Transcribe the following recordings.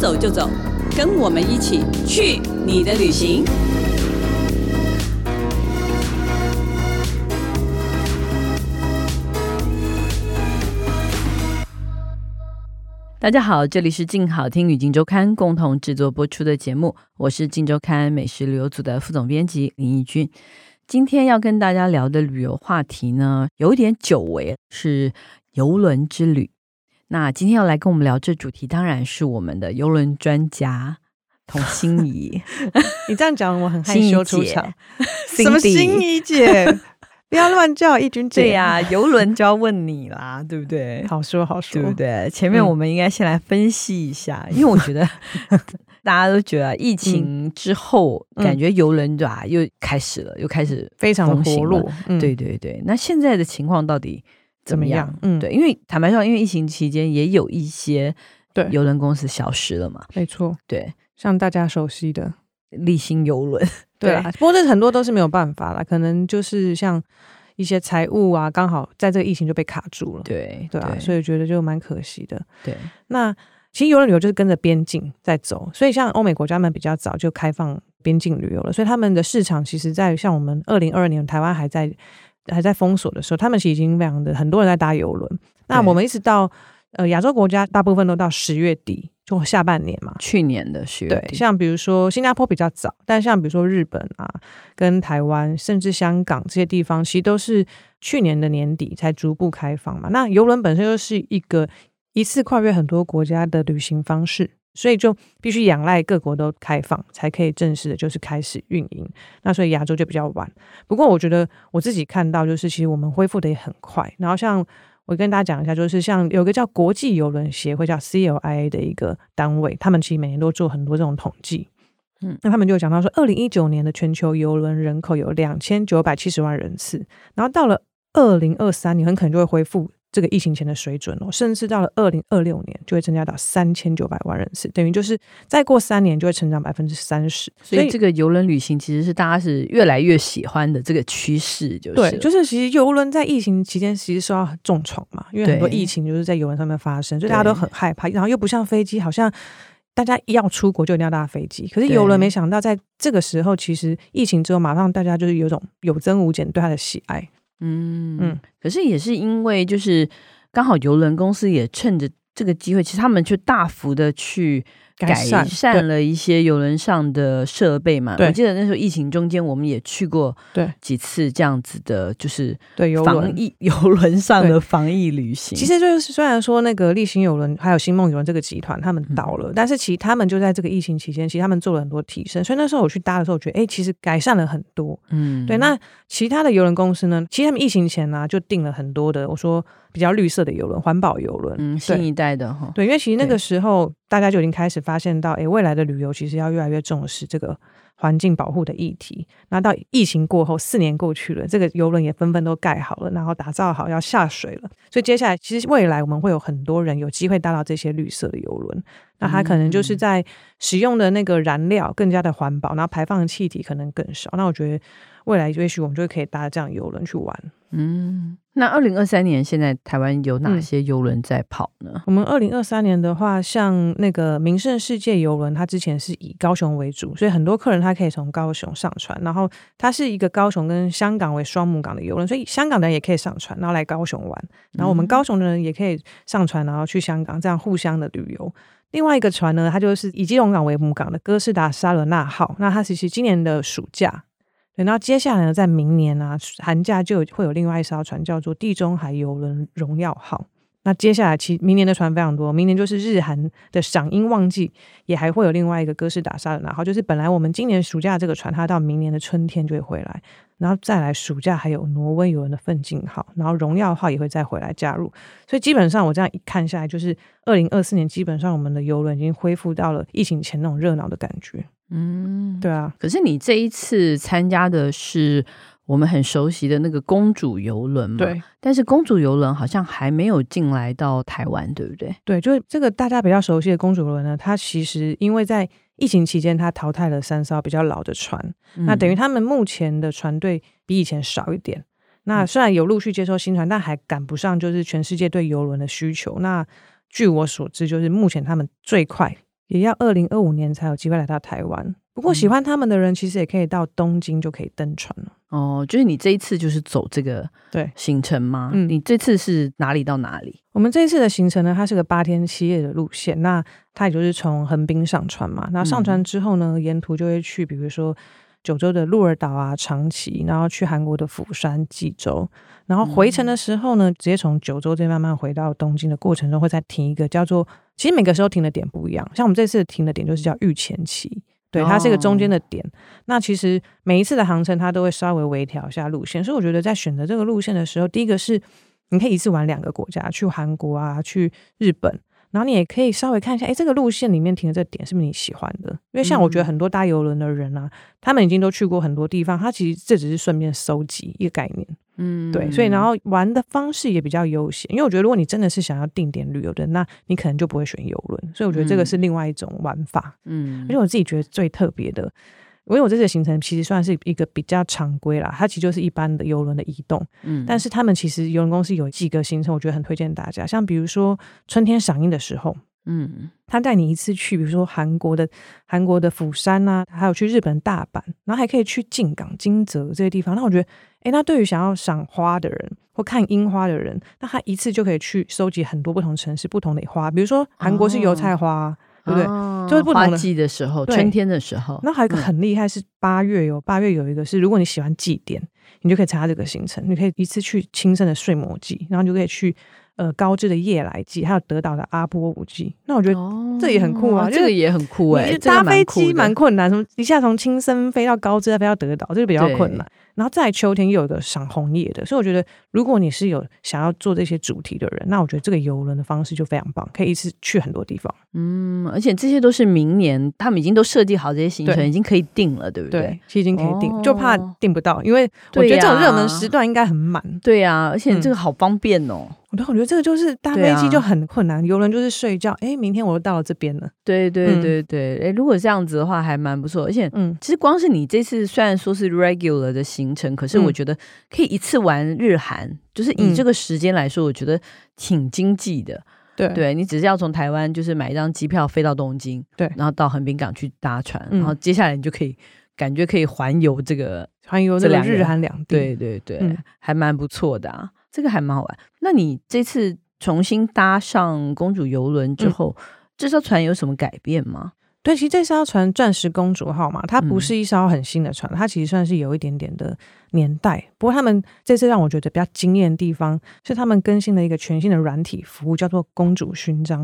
走就走，跟我们一起去你的旅行。大家好，这里是静好听与静周刊共同制作播出的节目，我是静周刊美食旅游组的副总编辑林义君。今天要跟大家聊的旅游话题呢，有点久违，是游轮之旅。那今天要来跟我们聊这主题，当然是我们的游轮专家童心怡。你这样讲，我很害羞出场。什么心怡姐？不要乱叫一军姐。对呀、啊，邮轮就要问你啦，对不对？好说好说，对不对？前面我们应该先来分析一下，嗯、因为我觉得大家都觉得疫情之后，嗯、感觉游轮对吧，又开始了，又开始非常的活络。嗯、对对对，那现在的情况到底怎么样？么样嗯，对，因为坦白说，因为疫情期间也有一些对邮轮公司消失了嘛，没错。对，像大家熟悉的丽星邮轮。对啊，不过这很多都是没有办法了，可能就是像一些财务啊，刚好在这个疫情就被卡住了。对对啊，所以觉得就蛮可惜的。对，那其实邮轮旅游就是跟着边境在走，所以像欧美国家们比较早就开放边境旅游了，所以他们的市场其实，在像我们二零二二年台湾还在还在封锁的时候，他们其实已经非常的很多人在搭邮轮。那我们一直到呃亚洲国家，大部分都到十月底。就下半年嘛，去年的十月底。对，像比如说新加坡比较早，但像比如说日本啊，跟台湾，甚至香港这些地方，其实都是去年的年底才逐步开放嘛。那邮轮本身就是一个一次跨越很多国家的旅行方式，所以就必须仰赖各国都开放，才可以正式的就是开始运营。那所以亚洲就比较晚。不过我觉得我自己看到，就是其实我们恢复的也很快。然后像。我跟大家讲一下，就是像有个叫国际邮轮协会，叫 CLIA 的一个单位，他们其实每年都做很多这种统计。嗯，那他们就讲到说，二零一九年的全球邮轮人口有两千九百七十万人次，然后到了二零二三年，很可能就会恢复。这个疫情前的水准哦，甚至到了二零二六年就会增加到三千九百万人次，等于就是再过三年就会成长百分之三十。所以这个游轮旅行其实是大家是越来越喜欢的这个趋势，就是对，就是其实游轮在疫情期间其实受到重创嘛，因为很多疫情就是在游轮上面发生，所以大家都很害怕，然后又不像飞机，好像大家一要出国就一定要搭飞机，可是游轮没想到在这个时候，其实疫情之后马上大家就是有种有增无减对它的喜爱。嗯嗯，可是也是因为就是刚好游轮公司也趁着这个机会，其实他们就大幅的去。改善了一些游轮上的设备嘛？我记得那时候疫情中间，我们也去过对几次这样子的，就是对防疫 游轮上的防疫旅行。其实就是虽然说那个丽星游轮还有星梦游轮这个集团他们倒了，嗯、但是其实他们就在这个疫情期间，其实他们做了很多提升。所以那时候我去搭的时候，我觉得哎、欸，其实改善了很多。嗯，对。那其他的游轮公司呢？其实他们疫情前呢、啊、就定了很多的，我说。比较绿色的游轮，环保游轮，嗯，新一代的哈，对，因为其实那个时候大家就已经开始发现到，哎，未来的旅游其实要越来越重视这个环境保护的议题。那到疫情过后，四年过去了，这个游轮也纷纷都盖好了，然后打造好要下水了。所以接下来，其实未来我们会有很多人有机会搭到这些绿色的游轮。那它可能就是在使用的那个燃料更加的环保，然后排放的气体可能更少。那我觉得未来也许我们就可以搭这样游轮去玩。嗯。那二零二三年，现在台湾有哪些游轮在跑呢？嗯、我们二零二三年的话，像那个名胜世界游轮，它之前是以高雄为主，所以很多客人他可以从高雄上船，然后它是一个高雄跟香港为双母港的游轮，所以香港的人也可以上船，然后来高雄玩，然后我们高雄的人也可以上船，然后去香港，这样互相的旅游。另外一个船呢，它就是以基隆港为母港的哥斯达沙伦纳号，那它其实今年的暑假。等到接下来呢，在明年啊，寒假就有会有另外一艘船，叫做地中海邮轮荣耀号。那接下来其明年的船非常多，明年就是日韩的赏樱旺季，也还会有另外一个哥斯达沙伦纳号。就是本来我们今年暑假这个船，它到明年的春天就会回来，然后再来暑假还有挪威游轮的奋进号，然后荣耀号也会再回来加入。所以基本上我这样一看下来，就是二零二四年基本上我们的游轮已经恢复到了疫情前那种热闹的感觉。嗯，对啊。可是你这一次参加的是我们很熟悉的那个公主游轮嘛？对。但是公主游轮好像还没有进来到台湾，对不对？对，就是这个大家比较熟悉的公主游轮呢，它其实因为在疫情期间，他淘汰了三艘比较老的船，嗯、那等于他们目前的船队比以前少一点。那虽然有陆续接收新船，但还赶不上就是全世界对游轮的需求。那据我所知，就是目前他们最快。也要二零二五年才有机会来到台湾。不过喜欢他们的人，其实也可以到东京就可以登船了。哦，就是你这一次就是走这个对行程吗？嗯，你这次是哪里到哪里？我们这一次的行程呢，它是个八天七夜的路线。那它也就是从横滨上船嘛。那上船之后呢，嗯、沿途就会去，比如说九州的鹿儿岛啊、长崎，然后去韩国的釜山、济州。然后回程的时候呢，嗯、直接从九州这慢慢回到东京的过程中，会再停一个叫做……其实每个时候停的点不一样。像我们这次停的点就是叫御前崎。对，它是一个中间的点。哦、那其实每一次的航程，它都会稍微微调一下路线。所以我觉得在选择这个路线的时候，第一个是你可以一次玩两个国家，去韩国啊，去日本。然后你也可以稍微看一下，哎，这个路线里面停的这个点是不是你喜欢的？因为像我觉得很多搭游轮的人啊，嗯、他们已经都去过很多地方，他其实这只是顺便收集一个概念。嗯，对，所以然后玩的方式也比较悠闲。因为我觉得如果你真的是想要定点旅游的，那你可能就不会选游轮。所以我觉得这个是另外一种玩法。嗯，而且我自己觉得最特别的。因为我这次的行程其实算是一个比较常规啦，它其实就是一般的游轮的移动，嗯，但是他们其实游轮公司有几个行程，我觉得很推荐大家，像比如说春天赏樱的时候，嗯，他带你一次去，比如说韩国的韩国的釜山啊，还有去日本大阪，然后还可以去静冈、金泽这些地方。那我觉得，诶，那对于想要赏花的人或看樱花的人，那他一次就可以去收集很多不同城市不同的花，比如说韩国是油菜花。哦对不对？哦、就是不同的季的时候，春天的时候。那还有一个很厉害是八月有八月有一个是，如果你喜欢祭典，你就可以参加这个行程。你可以一次去亲身的睡魔祭，然后你就可以去呃高知的夜来祭，还有德岛的阿波舞祭。那我觉得这也很酷啊，哦、这个也很酷哎、欸。搭飞机蛮困难，从一下从青森飞到高知，再飞到德岛，这个比较困难。然后在秋天又有一个赏红叶的，所以我觉得如果你是有想要做这些主题的人，那我觉得这个游轮的方式就非常棒，可以一次去很多地方。嗯，而且这些都是明年他们已经都设计好这些行程，已经可以定了，对不对？对，其实已经可以定，哦、就怕定不到，因为我觉得这种热门时段应该很满。对呀、啊，而且这个好方便哦。我都我觉得这个就是搭飞机就很困难，游轮、啊、就是睡觉。哎，明天我又到了这边了。对对对对，哎、嗯，如果这样子的话还蛮不错。而且，嗯，其实光是你这次虽然说是 regular 的行程，可是我觉得可以一次玩日韩，嗯、就是以这个时间来说，我觉得挺经济的。对，对你只是要从台湾就是买一张机票飞到东京，对，然后到横滨港去搭船，嗯、然后接下来你就可以感觉可以环游这个环游这两日韩两地。对对对，嗯、还蛮不错的啊。这个还蛮好玩。那你这次重新搭上公主游轮之后，嗯、这艘船有什么改变吗？对，其实这艘船“钻石公主号”嘛，它不是一艘很新的船，嗯、它其实算是有一点点的年代。不过他们这次让我觉得比较惊艳的地方，是他们更新了一个全新的软体服务，叫做“公主勋章”。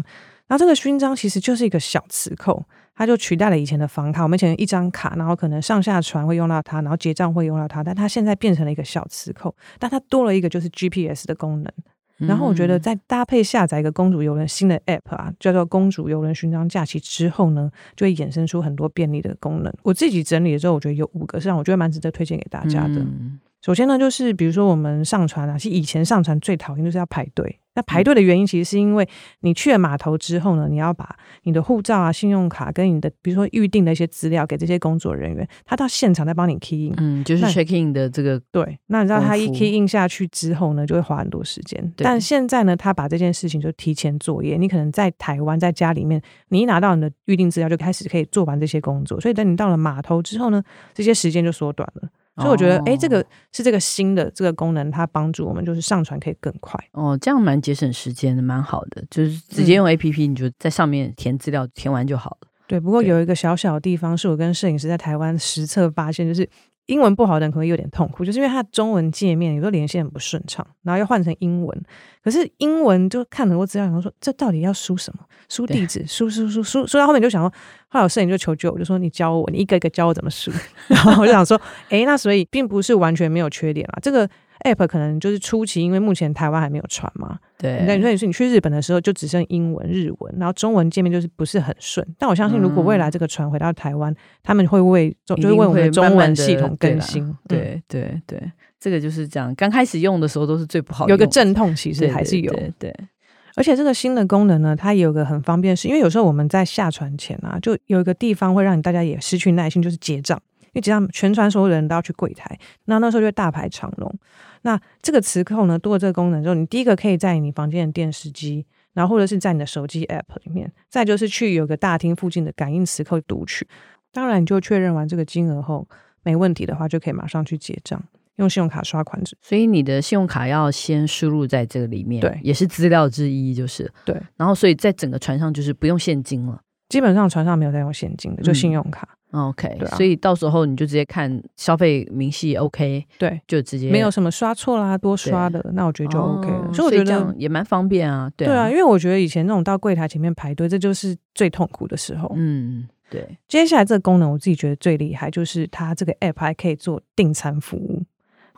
然后这个勋章其实就是一个小磁扣。它就取代了以前的房卡，我们以前一张卡，然后可能上下船会用到它，然后结账会用到它，但它现在变成了一个小磁扣，但它多了一个就是 GPS 的功能。然后我觉得在搭配下载一个公主游轮新的 App 啊，叫做公主游轮勋章假期之后呢，就会衍生出很多便利的功能。我自己整理了之后，我觉得有五个是让我觉得蛮值得推荐给大家的。嗯首先呢，就是比如说我们上船啊，其实以前上船最讨厌就是要排队。那排队的原因其实是因为你去了码头之后呢，你要把你的护照啊、信用卡跟你的比如说预定的一些资料给这些工作人员，他到现场再帮你 key in。嗯，就是 check in 的这个对。那你知道他一 key in 下去之后呢，就会花很多时间。但现在呢，他把这件事情就提前作业，你可能在台湾在家里面，你一拿到你的预定资料就开始可以做完这些工作，所以等你到了码头之后呢，这些时间就缩短了。所以我觉得，哎、欸，这个是这个新的这个功能，它帮助我们就是上传可以更快。哦，这样蛮节省时间的，蛮好的。就是直接用 APP，你就在上面填资料，填完就好了。对，不过有一个小小的地方，是我跟摄影师在台湾实测发现，就是。英文不好的人可能有点痛苦，就是因为它的中文界面有时候连线很不顺畅，然后又换成英文。可是英文就看很多资料，然后说这到底要输什么？输地址？输输输输输到后面就想说，后来有摄影就求救，我就说你教我，你一个一个教我怎么输。然后我就想说，诶，那所以并不是完全没有缺点啊，这个。App 可能就是初期，因为目前台湾还没有传嘛。对，那你说你是你去日本的时候就只剩英文、日文，然后中文界面就是不是很顺。但我相信，如果未来这个船回到台湾，嗯、他们会为就会为我们的中文系统更新。对对对，这个就是这样。刚开始用的时候都是最不好用，有个阵痛其实还是有。对，对，对，对，而且这个新的功能呢，它也有个很方便，是因为有时候我们在下船前啊，就有一个地方会让你大家也失去耐心，就是结账。因为只要全船所有人都要去柜台，那那时候就会大排长龙。那这个磁扣呢，多了这个功能之后，你第一个可以在你房间的电视机，然后或者是在你的手机 App 里面，再就是去有个大厅附近的感应磁扣读取。当然，你就确认完这个金额后没问题的话，就可以马上去结账，用信用卡刷款子。所以你的信用卡要先输入在这个里面，对，也是资料之一，就是对。然后，所以在整个船上就是不用现金了，基本上船上没有在用现金的，就信用卡。嗯 OK，所以到时候你就直接看消费明细 OK，对，就直接没有什么刷错啦、多刷的，那我觉得就 OK 了。哦，所以我觉得这样也蛮方便啊。对啊，对啊，因为我觉得以前那种到柜台前面排队，这就是最痛苦的时候。嗯，对。接下来这个功能我自己觉得最厉害，就是它这个 App 还可以做订餐服务。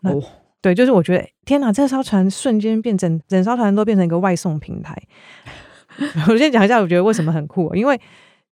哦，对，就是我觉得天哪，这艘船瞬间变成整艘船都变成一个外送平台。我先讲一下，我觉得为什么很酷，因为。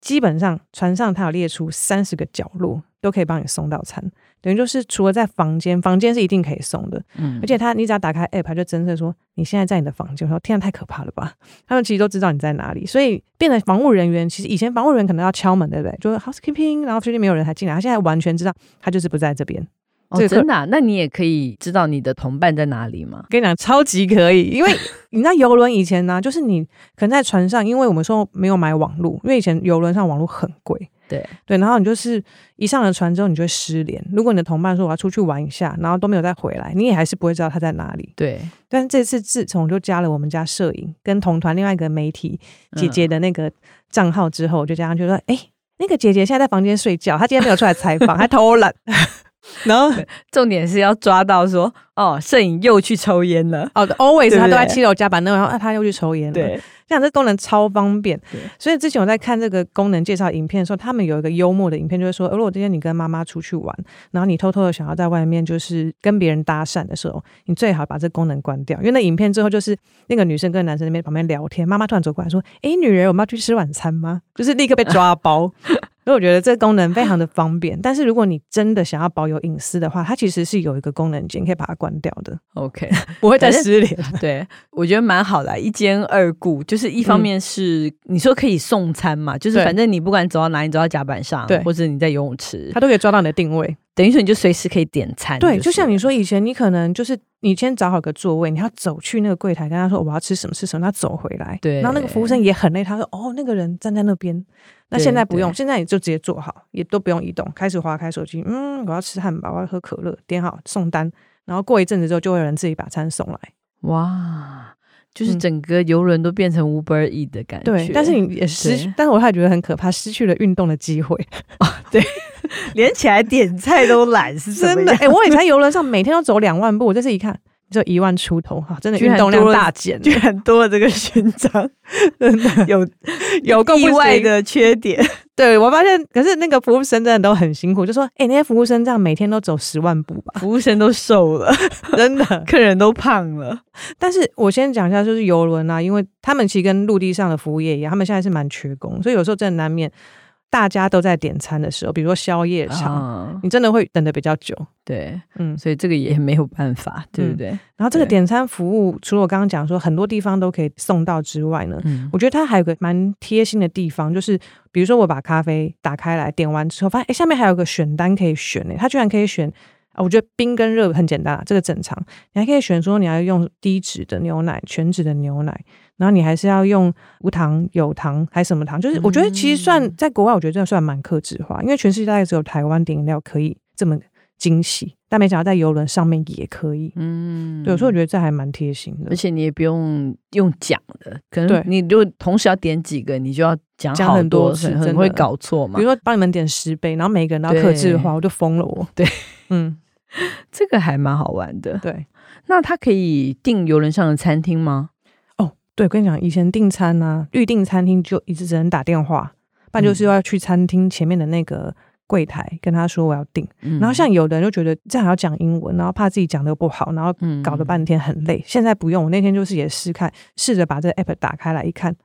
基本上船上它有列出三十个角落，都可以帮你送到餐，等于就是除了在房间，房间是一定可以送的，嗯，而且它你只要打开 app，它就侦测说你现在在你的房间，我说天啊，太可怕了吧？他们其实都知道你在哪里，所以变得防务人员其实以前防务人员可能要敲门，对不对？就是 housekeeping，然后确定没有人才进来，他现在完全知道他就是不在这边。哦，真的啊？那你也可以知道你的同伴在哪里吗？跟你讲，超级可以，因为 你知道游轮以前呢、啊，就是你可能在船上，因为我们说没有买网络，因为以前游轮上网络很贵，对对，然后你就是一上了船之后，你就会失联。如果你的同伴说我要出去玩一下，然后都没有再回来，你也还是不会知道他在哪里。对，但是这次自从就加了我们家摄影跟同团另外一个媒体姐姐的那个账号之后，我就加上去说，哎、欸，那个姐姐现在在房间睡觉，她今天没有出来采访，还偷懒。然后重点是要抓到说哦，摄影又去抽烟了。哦，always 他都在七楼加班，然后他又去抽烟了。对，这样这功能超方便。所以之前我在看这个功能介绍影片的时候，他们有一个幽默的影片，就是说，如果今天你跟妈妈出去玩，然后你偷偷的想要在外面就是跟别人搭讪的时候，你最好把这功能关掉，因为那影片最后就是那个女生跟男生那边旁边聊天，妈妈突然走过来说：“哎，女人，我们要去吃晚餐吗？”就是立刻被抓包。所以我觉得这个功能非常的方便，但是如果你真的想要保有隐私的话，它其实是有一个功能键可以把它关掉的。OK，不会再失联。对，我觉得蛮好的，一兼二顾。就是一方面是、嗯、你说可以送餐嘛，就是反正你不管走到哪里，你走到甲板上，对，或者你在游泳池，它都可以抓到你的定位。等于说你就随时可以点餐。对，就像你说以前你可能就是你先找好个座位，你要走去那个柜台跟他说我要吃什么吃什么，他走回来。对，然后那个服务生也很累，他说哦那个人站在那边。那现在不用，现在你就直接坐好，也都不用移动，开始划开手机。嗯，我要吃汉堡，我要喝可乐，点好送单，然后过一阵子之后，就会有人自己把餐送来。哇，就是整个游轮都变成 Uber Eats 的感觉。对，但是你也失，但是我还觉得很可怕，失去了运动的机会。对，连起来点菜都懒，是真的。哎、欸，我以前游轮上每天都走两万步，我这次一看。就一万出头哈，真的运动量大减，居然多了这个勋章，真的有有意外的缺点。对，我发现，可是那个服务生真的都很辛苦，就说：“哎、欸，那些服务生这样每天都走十万步吧？”服务生都瘦了，真的，客人都胖了。但是我先讲一下，就是游轮啊，因为他们其实跟陆地上的服务业一样，他们现在是蛮缺工，所以有时候真的难免。大家都在点餐的时候，比如说宵夜场，啊、你真的会等的比较久。对，嗯，所以这个也没有办法，对不对？嗯、然后这个点餐服务，除了我刚刚讲说很多地方都可以送到之外呢，嗯、我觉得它还有个蛮贴心的地方，就是比如说我把咖啡打开来点完之后，发现哎下面还有个选单可以选呢，它居然可以选啊！我觉得冰跟热很简单啊，这个正常，你还可以选说你要用低脂的牛奶、全脂的牛奶。然后你还是要用无糖、有糖还是什么糖？就是我觉得其实算在国外，我觉得这算蛮克制化，因为全世界大概只有台湾点饮料可以这么精细，但没想到在游轮上面也可以。嗯，对，所以我觉得这还蛮贴心的，而且你也不用用讲的，可能你如果同时要点几个，你就要讲讲很多次，很会搞错嘛。比如说帮你们点十杯，然后每个人都要克制化，我就疯了我。对，嗯，这个还蛮好玩的。对，那他可以订游轮上的餐厅吗？对，跟你讲，以前订餐啊，预订餐厅就一直只能打电话，不然就是要去餐厅前面的那个柜台跟他说我要订。嗯、然后像有的人就觉得这样还要讲英文，然后怕自己讲的不好，然后搞了半天很累。嗯、现在不用，我那天就是也试看，试着把这个 app 打开来一看，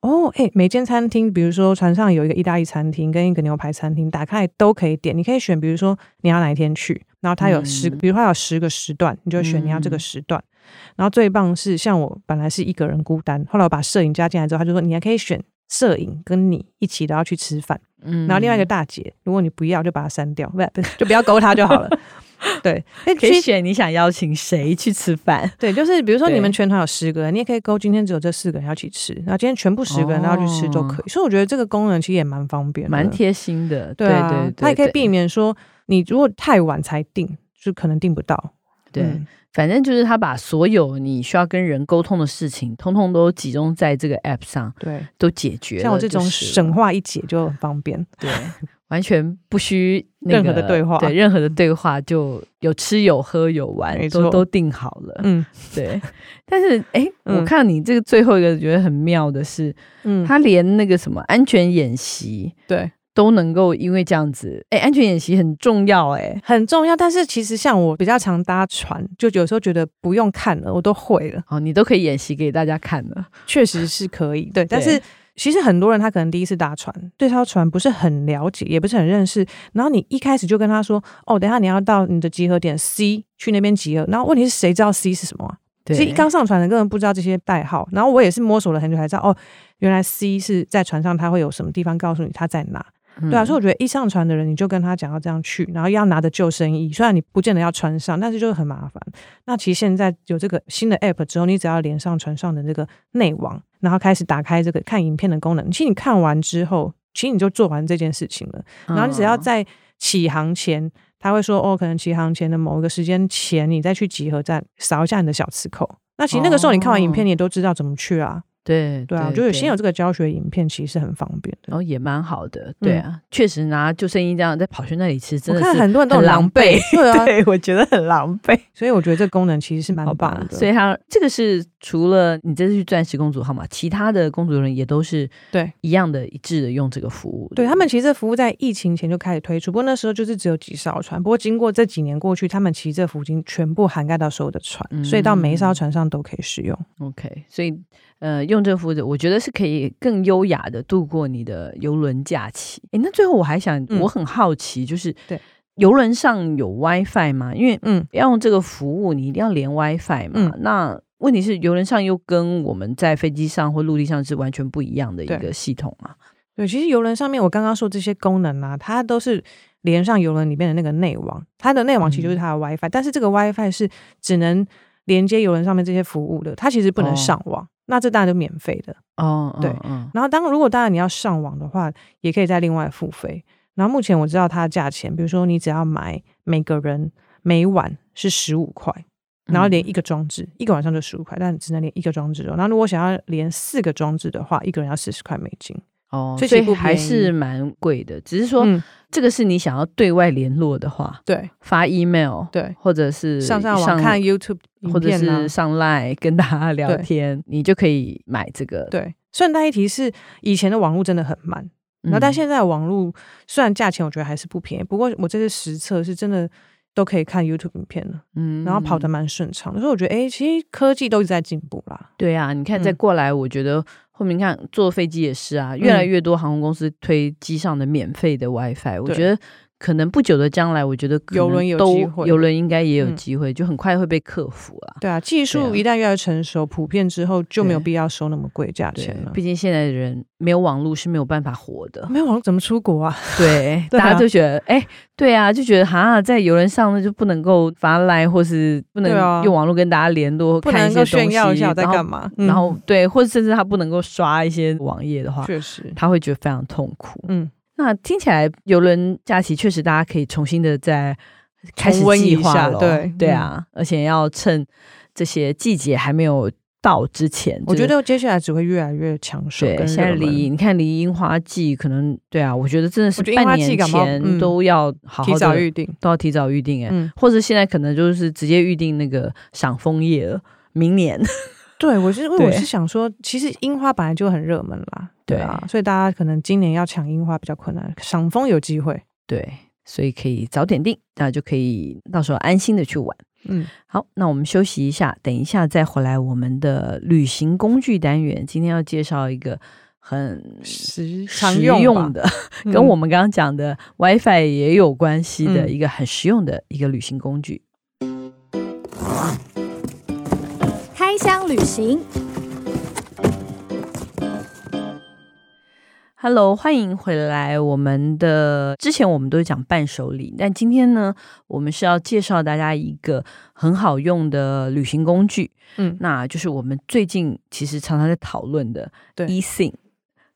哦，哎，每间餐厅，比如说船上有一个意大利餐厅跟一个牛排餐厅，打开都可以点，你可以选，比如说你要哪一天去，然后它有十，嗯、比如它有十个时段，你就选你要这个时段。嗯然后最棒是，像我本来是一个人孤单，后来我把摄影加进来之后，他就说你还可以选摄影跟你一起都要去吃饭。嗯，然后另外一个大姐，如果你不要就把它删掉，不 就不要勾他就好了。对，可以选你想邀请谁去吃饭。对，就是比如说你们全团有十个人，你也可以勾今天只有这四个人要一起吃，然后今天全部十个人都要去吃都可以。哦、所以我觉得这个功能其实也蛮方便，蛮贴心的。对啊，对它也可以避免说你如果太晚才订，就可能订不到。对。嗯反正就是他把所有你需要跟人沟通的事情，通通都集中在这个 app 上，对，都解决了。像我这种省话一解就很方便，对，完全不需、那个、任何的对话，对，任何的对话就有吃有喝有玩，都都定好了。嗯，对。但是哎、欸嗯，我看你这个最后一个觉得很妙的是，嗯，他连那个什么安全演习，对。都能够因为这样子，哎、欸，安全演习很重要、欸，哎，很重要。但是其实像我比较常搭船，就有时候觉得不用看了，我都会了。哦，你都可以演习给大家看了，确实是可以。对，但是其实很多人他可能第一次搭船，对这艘船不是很了解，也不是很认识。然后你一开始就跟他说：“哦，等下你要到你的集合点 C 去那边集合。”然后问题是谁知道 C 是什么、啊？对，其实刚上船的根本不知道这些代号。然后我也是摸索了很久才知道，哦，原来 C 是在船上，他会有什么地方告诉你他在哪。对啊，所以我觉得一上船的人，你就跟他讲要这样去，然后要拿着救生衣，虽然你不见得要穿上，但是就是很麻烦。那其实现在有这个新的 app 之后，你只要连上船上的这个内网，然后开始打开这个看影片的功能，其实你看完之后，其实你就做完这件事情了。然后你只要在起航前，他会说哦，可能起航前的某一个时间前，你再去集合站扫一下你的小磁扣。那其实那个时候你看完影片，你也都知道怎么去啊。对对啊，就有先有这个教学影片，其实是很方便的，然后也蛮好的。对啊，确、嗯、实拿救生衣这样在跑去那里，吃真的是我看很多人都很狼狈。对啊，对，我觉得很狼狈。所以我觉得这功能其实是蛮棒的。所以它这个是除了你这次去钻石公主号码，其他的公主人也都是对一样的一致的用这个服务。对，对他们其实这服务在疫情前就开始推出，不过那时候就是只有几艘船。不过经过这几年过去，他们其实这服务已经全部涵盖到所有的船，嗯、所以到每一艘船上都可以使用。OK，所以。呃，用这个服务，我觉得是可以更优雅的度过你的游轮假期。诶，那最后我还想，嗯、我很好奇，就是对游轮上有 WiFi 吗？因为嗯，要用这个服务，你一定要连 WiFi 嘛。嗯、那问题是，游轮上又跟我们在飞机上或陆地上是完全不一样的一个系统啊。对，对其实游轮上面我刚刚说这些功能啊，它都是连上游轮里面的那个内网，它的内网其实就是它的 WiFi，、嗯、但是这个 WiFi 是只能连接游轮上面这些服务的，它其实不能上网。哦那这当然就免费的哦，对，嗯，然后当如果当然你要上网的话，也可以再另外付费。然后目前我知道它的价钱，比如说你只要买每个人每晚是十五块，然后连一个装置，嗯、一个晚上就十五块，但只能连一个装置哦。然后如果想要连四个装置的话，一个人要四十块美金。哦，所以还是蛮贵的。只是说，嗯，这个是你想要对外联络的话，对，发 email，对，或者是上上网看 YouTube，或者是上 Line 跟大家聊天，你就可以买这个。对，顺带一提是，以前的网络真的很慢，然后但现在网络虽然价钱我觉得还是不便宜，不过我这次实测是真的都可以看 YouTube 影片了，嗯，然后跑得蛮顺畅。所以我觉得，哎，其实科技都一直在进步啦。对啊，你看再过来，我觉得。后面看坐飞机也是啊，越来越多航空公司推机上的免费的 WiFi，我觉得。可能不久的将来，我觉得游轮有机会，游轮应该也有机会，嗯，就很快会被克服了。对啊，技术一旦越来越成熟，普遍之后就没有必要收那么贵价钱了。毕竟现在的人没有网络是没有办法活的，没有网络怎么出国啊？对，大家就觉得，哎，欸，对啊，就觉得好像在游轮上呢就不能够发来，或是不能用网络跟大家联络，不能够炫耀一下在干嘛？然后，然后对，或者甚至他不能够刷一些网页的话，确实他会觉得非常痛苦。嗯。那听起来游轮假期确实大家可以重新的再开始计划了，对对啊、嗯，而且要趁这些季节还没有到之前，我觉得接下来只会越来越抢手。对，现在离你看离樱花季可能对啊，我觉得真的是半年前都要好好提早预定，都要提早预定哎、嗯，或者现在可能就是直接预定那个赏枫叶了，明年。对，我是因为我是想说，其实樱花本来就很热门啦，对啊，所以大家可能今年要抢樱花比较困难，赏枫有机会，对，所以可以早点订，那就可以到时候安心的去玩。嗯，好，那我们休息一下，等一下再回来我们的旅行工具单元。今天要介绍一个很实实用的，跟我们刚刚讲的 WiFi 也有关系的一个很实用的一个旅行工具。嗯开箱旅行 Hello，欢迎回来。我们的之前我们都是讲伴手礼，但今天呢，我们是要介绍大家一个很好用的旅行工具。嗯，那就是我们最近其实常常在讨论的 eSIM。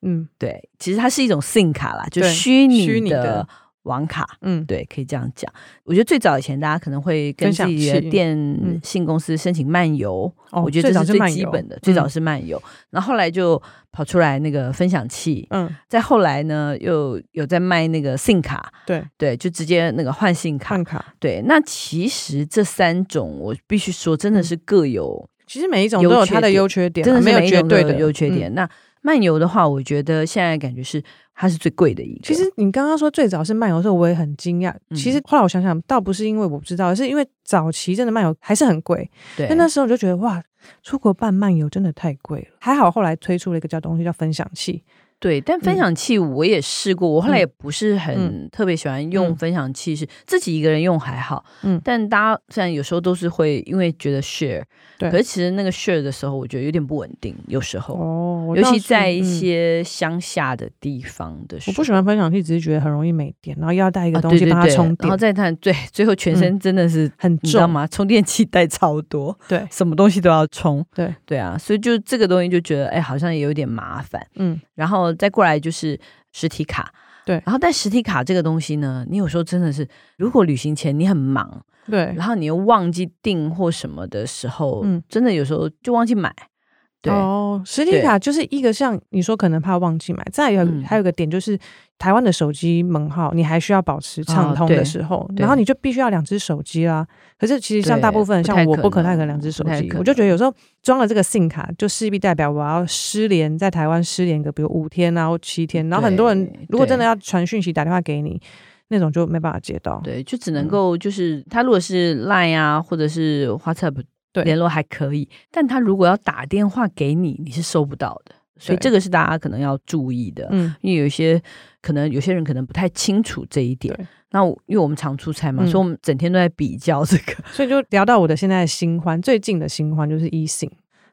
嗯，对，其实它是一种 SIM 卡啦，就虚拟的。网卡，嗯，对，可以这样讲。我觉得最早以前，大家可能会跟自己的电信公司申请漫游，我觉得这是最基本的。最早是漫游，然后后来就跑出来那个分享器，嗯，再后来呢，又有在卖那个 SIM 卡，对对，就直接那个换 SIM 卡，换卡。对，那其实这三种，我必须说，真的是各有，其实每一种都有它的优缺点，真的是没有绝对的优缺点。那漫游的话，我觉得现在感觉是。它是最贵的一个。其实你刚刚说最早是漫游的时候，我也很惊讶。嗯、其实后来我想想，倒不是因为我不知道，而是因为早期真的漫游还是很贵。对，但那时候我就觉得哇，出国办漫游真的太贵了。还好后来推出了一个叫东西叫分享器。对，但分享器我也试过，嗯、我后来也不是很特别喜欢用分享器，是自己一个人用还好。嗯，但大家虽然有时候都是会因为觉得 share，对，可是其实那个 share 的时候，我觉得有点不稳定，有时候哦，尤其在一些乡下的地方的时候，我不喜欢分享器，只是觉得很容易没电，然后要带一个东西帮它充电，啊、对对对，然后再看，对，最后全身真的是、嗯、很重，你知道吗？充电器带超多，对，什么东西都要充，对。对啊，所以就这个东西就觉得哎，好像也有点麻烦，嗯，然后。再过来就是实体卡，对，然后但实体卡这个东西呢，你有时候真的是，如果旅行前你很忙，对，然后你又忘记订或什么的时候，嗯，真的有时候就忘记买。对哦，实体卡就是一个像你说可能怕忘记买，再有、嗯、还有个点就是台湾的手机门号你还需要保持畅通的时候，哦、然后你就必须要两只手机啦。可是其实像大部分像我不可能太可能两只手机，我就觉得有时候装了这个 SIM 卡就势必代表我要失联在台湾失联个比如五天啊或七天，然后很多人如果真的要传讯息打电话给你那种就没办法接到，对，就只能够就是他如果是 Line 啊或者是 WhatsApp。对，联络还可以，但他如果要打电话给你，你是收不到的，所以这个是大家可能要注意的。嗯，因为有一些可能有些人可能不太清楚这一点。那因为我们常出差嘛，嗯、所以我们整天都在比较这个，所以就聊到我的现在的新欢，最近的新欢就是 eSIM。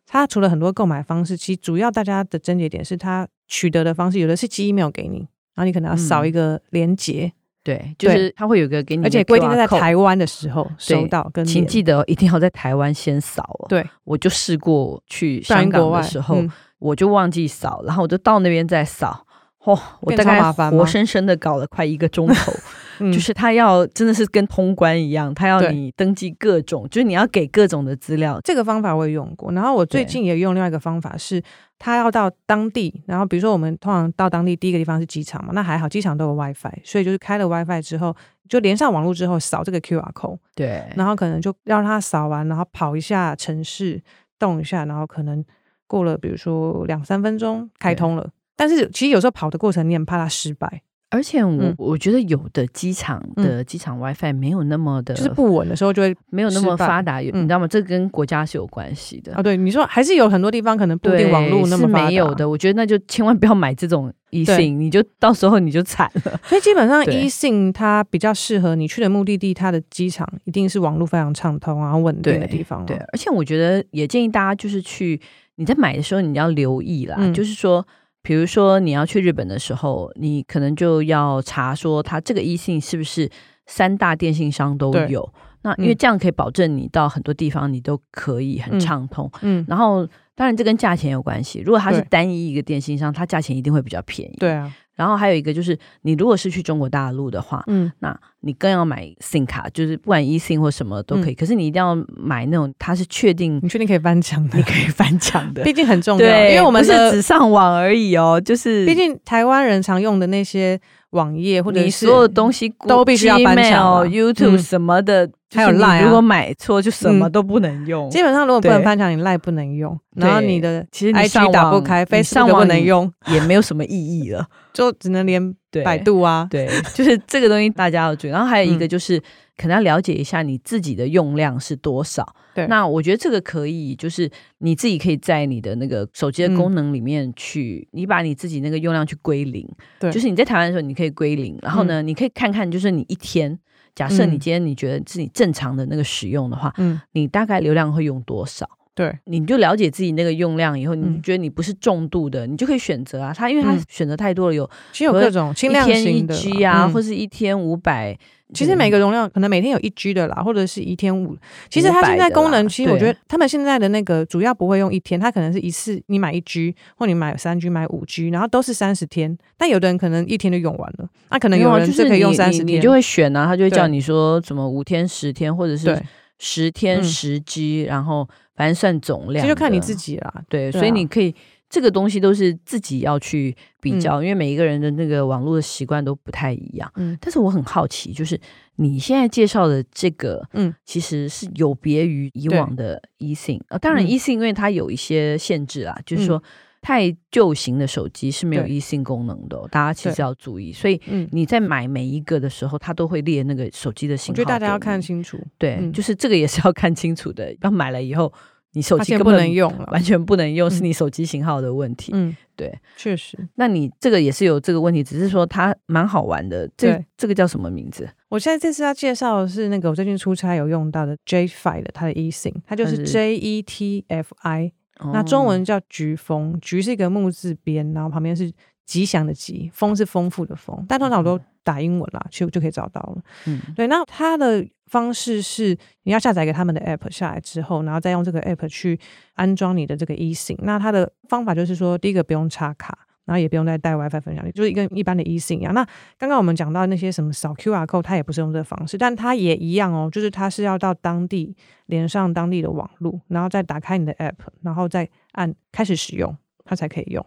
它除了很多购买方式，其实主要大家的症结点是它取得的方式，有的是寄 email 给你，然后你可能要扫一个连结。嗯对，就是他会有个给你，而且规定在台湾的时候收到，跟请记得一定要在台湾先扫。对，我就试过去香港的时候，嗯、我就忘记扫，然后我就到那边再扫，嚯、哦，我大概活生生的搞了快一个钟头。就是他要真的是跟通关一样，他要你登记各种，就是你要给各种的资料。这个方法我也用过，然后我最近也用另外一个方法是，他要到当地，然后比如说我们通常到当地第一个地方是机场嘛，那还好机场都有 WiFi，所以就是开了 WiFi 之后，就连上网络之后扫这个 QR code，对，然后可能就让他扫完，然后跑一下城市，动一下，然后可能过了比如说两三分钟开通了，但是其实有时候跑的过程你很怕它失败。而且我、嗯、我觉得有的机场的机场 WiFi 没有那么的，就是不稳的时候就会没有那么发达，你知道吗？这跟国家是有关系的啊。对，你说还是有很多地方可能不一定网络那么没有的。我觉得那就千万不要买这种 eSIM，你就到时候你就惨了。所以基本上 eSIM 它比较适合你去的目的地，它的机场一定是网络非常畅通然后稳定的地方。对，而且我觉得也建议大家就是去你在买的时候你要留意啦，嗯、就是说。比如说你要去日本的时候，你可能就要查说它这个 eSIM 是不是三大电信商都有。那因为这样可以保证你到很多地方你都可以很畅通。嗯，然后当然这跟价钱有关系。如果它是单一一个电信商，它价钱一定会比较便宜。对啊。然后还有一个就是，你如果是去中国大陆的话，嗯，那你更要买 SIM 卡，就是不管 eSIM 或什么都可以。嗯、可是你一定要买那种，它是确定，你确定可以翻墙的，你可以翻墙的，毕竟很重要。因为我们是只上网而已哦，就是毕竟台湾人常用的那些网页或者你所有东西都必须要翻墙，YouTube 什么的。嗯还有赖，如果买错就什么都不能用。基本上如果不能翻墙，你赖不能用。然后你的其实 IG 打不开，Facebook 不能用，也没有什么意义了，就只能连百度啊。对，就是这个东西大家要注意。然后还有一个就是，可能要了解一下你自己的用量是多少。对，那我觉得这个可以，就是你自己可以在你的那个手机的功能里面去，你把你自己那个用量去归零。对，就是你在台湾的时候你可以归零，然后呢，你可以看看，就是你一天。假设你今天你觉得自己正常的那个使用的话，嗯，你大概流量会用多少？对，你就了解自己那个用量以后，你觉得你不是重度的，嗯、你就可以选择啊。它因为它选择太多了，有其实有各种轻量型的，一天一 G 啊，嗯、或是一天五百。其实每个容量可能每天有一 G 的啦，或者是一天五。其实它现在功能，其实我觉得他们现在的那个主要不会用一天，它可能是一次你买一 G，或你买三 G 买五 G，然后都是三十天。但有的人可能一天就用完了，那可能有人就可以用三十天，你就会选啊，他就会叫你说什么五天、十天，或者是十天十 G，然后反正算总量，这就看你自己啦。对，所以你可以。这个东西都是自己要去比较，嗯、因为每一个人的那个网络的习惯都不太一样。嗯，但是我很好奇，就是你现在介绍的这个，嗯，其实是有别于以往的啊。当然，eSIM 因为它有一些限制啊，嗯、就是说太旧型的手机是没有 eSIM 功能的，哦，大家其实要注意。所以你在买每一个的时候，它都会列那个手机的型号。我觉得大家要看清楚，对，嗯、就是这个也是要看清楚的。要买了以后。你手机不能用了，完全不能用，是你手机型号的问题。嗯，对，确实。那你这个也是有这个问题，只是说它蛮好玩的。这这个叫什么名字？我现在这次要介绍的是那个我最近出差有用到的 Jetfi 的它的 eSIM，它就是 J E T F I，那中文叫菊风，菊是一个木字边，然后旁边是吉祥的吉，丰是丰富的丰，但通常我都打英文啦，就就可以找到了。嗯，对，那它的。方式是你要下载一个他们的 app 下来之后，然后再用这个 app 去安装你的这个 eSIM。那它的方法就是说，第一个不用插卡，然后也不用再带 WiFi 分享，就是一个一般的 eSIM 一样。那刚刚我们讲到那些什么扫 QR code，它也不是用这个方式，但它也一样哦，就是它是要到当地连上当地的网络，然后再打开你的 app，然后再按开始使用，它才可以用。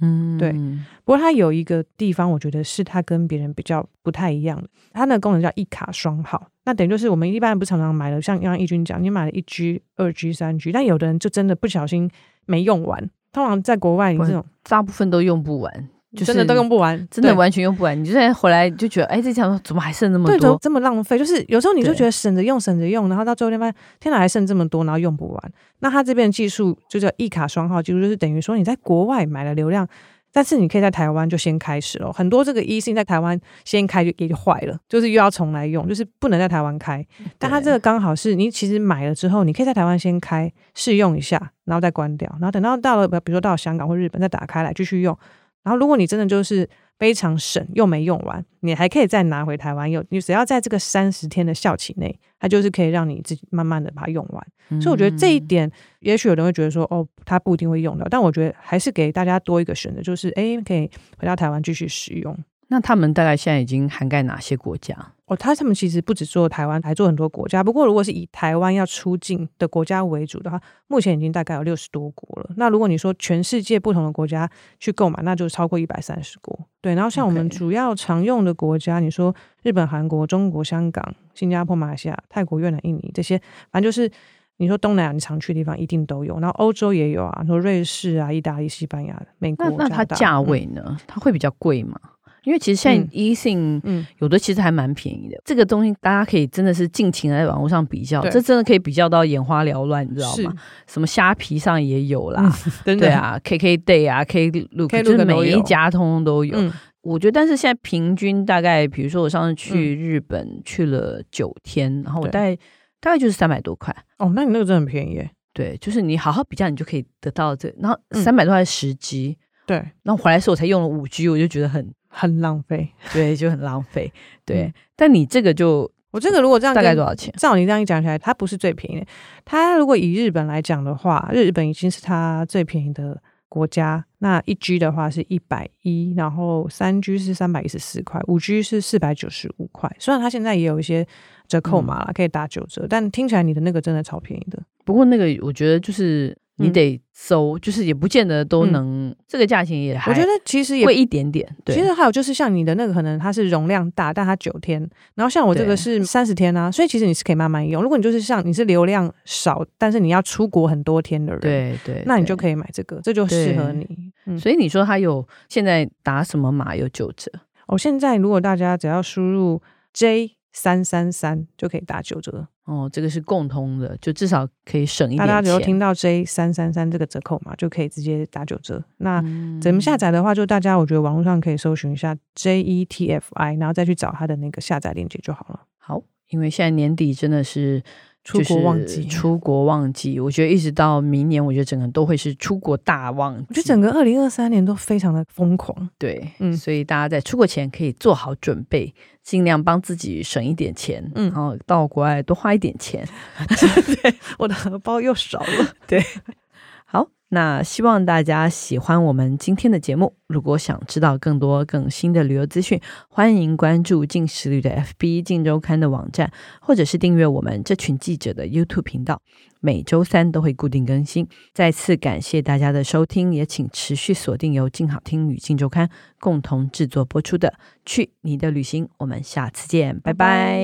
嗯，对。不过它有一个地方，我觉得是它跟别人比较不太一样的。它那个功能叫一卡双号，那等于就是我们一般不常常买了，像刚刚易君讲，你买了一 G、二 G、三 G，但有的人就真的不小心没用完。通常在国外，你这种大部分都用不完。就真的都用不完，真的完全用不完。你就现在回来就觉得，哎，这条怎么还剩那么多？对，这么浪费。就是有时候你就觉得省着用，省着用，然后到最后发现，天哪，还剩这么多，然后用不完。那它这边的技术就叫一卡双号技术，就是等于说你在国外买了流量。但是你可以在台湾就先开始了，很多这个 eSIM 在台湾先开就也就坏了，就是又要重来用，就是不能在台湾开。但它这个刚好是你其实买了之后，你可以在台湾先开试用一下，然后再关掉，然后等到到了比如说到香港或日本再打开来继续用。然后如果你真的就是。非常省又没用完，你还可以再拿回台湾用。你只要在这个三十天的效期内，它就是可以让你自己慢慢的把它用完。嗯、所以我觉得这一点，也许有人会觉得说，哦，它不一定会用到，但我觉得还是给大家多一个选择，就是诶，可以回到台湾继续使用。那他们大概现在已经涵盖哪些国家？哦，他他们其实不止做台湾，还做很多国家。不过如果是以台湾要出境的国家为主的话，目前已经大概有六十多国了。那如果你说全世界不同的国家去购买，那就超过一百三十国。对，然后像我们主要常用的国家.你说日本、韩国、中国、香港、新加坡、马来西亚、泰国、越南、印尼这些，反正就是你说东南亚你常去的地方一定都有。然后欧洲也有啊，说瑞士啊、意大利、西班牙、美国。那那它价位呢？嗯、它会比较贵吗？因为其实现在 eSIM 嗯，有的其实还蛮便宜的，这个东西大家可以真的是尽情的在网络上比较，这真的可以比较到眼花缭乱，你知道吗？什么虾皮上也有啦，嗯、对啊，KKday 啊，Klook，就是每一家通通都有。嗯、我觉得，但是现在平均大概，比如说我上次去日本、嗯、去了九天，然后我大概大概就是三百多块。哦，那你那个真的很便宜。对，就是你好好比较，你就可以得到这，然后三百多块十 G，对，然后回来的时候我才用了五 G，我就觉得很。很浪费，对，就很浪费，对。嗯、但你这个就，我这个如果这样，大概多少钱？照你这样一讲起来，它不是最便宜的。它如果以日本来讲的话，日本已经是它最便宜的国家。那一 G 的话是一百一，然后三 G 是三百一十四块，五 G 是四百九十五块。虽然它现在也有一些折扣码了，嗯、可以打九折，但听起来你的那个真的超便宜的。不过那个我觉得就是。你得搜，嗯、就是也不见得都能，嗯、这个价钱也还，我觉得其实也贵一点点。对，其实还有就是像你的那个，可能它是容量大，但它九天，然后像我这个是三十天啊，所以其实你是可以慢慢用。如果你就是像你是流量少，但是你要出国很多天的人，对对，对那你就可以买这个，这就适合你。嗯、所以你说它有现在打什么码有九折？哦，现在如果大家只要输入 J 三三三就可以打九折。哦，这个是共通的，就至少可以省一点钱。大家只要听到 J 三三三这个折扣嘛，就可以直接打九折。那怎么下载的话，就大家我觉得网络上可以搜寻一下 J E T F I，然后再去找它的那个下载链接就好了。好，因为现在年底真的是出国旺季，出国旺季，我觉得一直到明年，我觉得整个都会是出国大旺季。我觉得整个二零二三年都非常的疯狂，对，嗯，所以大家在出国前可以做好准备，尽量帮自己省一点钱，嗯，然后到国外多花一点钱。对，我的荷包又少了，对。好，那希望大家喜欢我们今天的节目。如果想知道更多更新的旅游资讯，欢迎关注近十旅的 FB、近周刊的网站，或者是订阅我们这群记者的 YouTube 频道。每周三都会固定更新。再次感谢大家的收听，也请持续锁定由静好听与静周刊共同制作播出的《去你的旅行》。我们下次见，拜拜。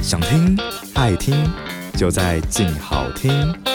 想听爱听。就在静好听。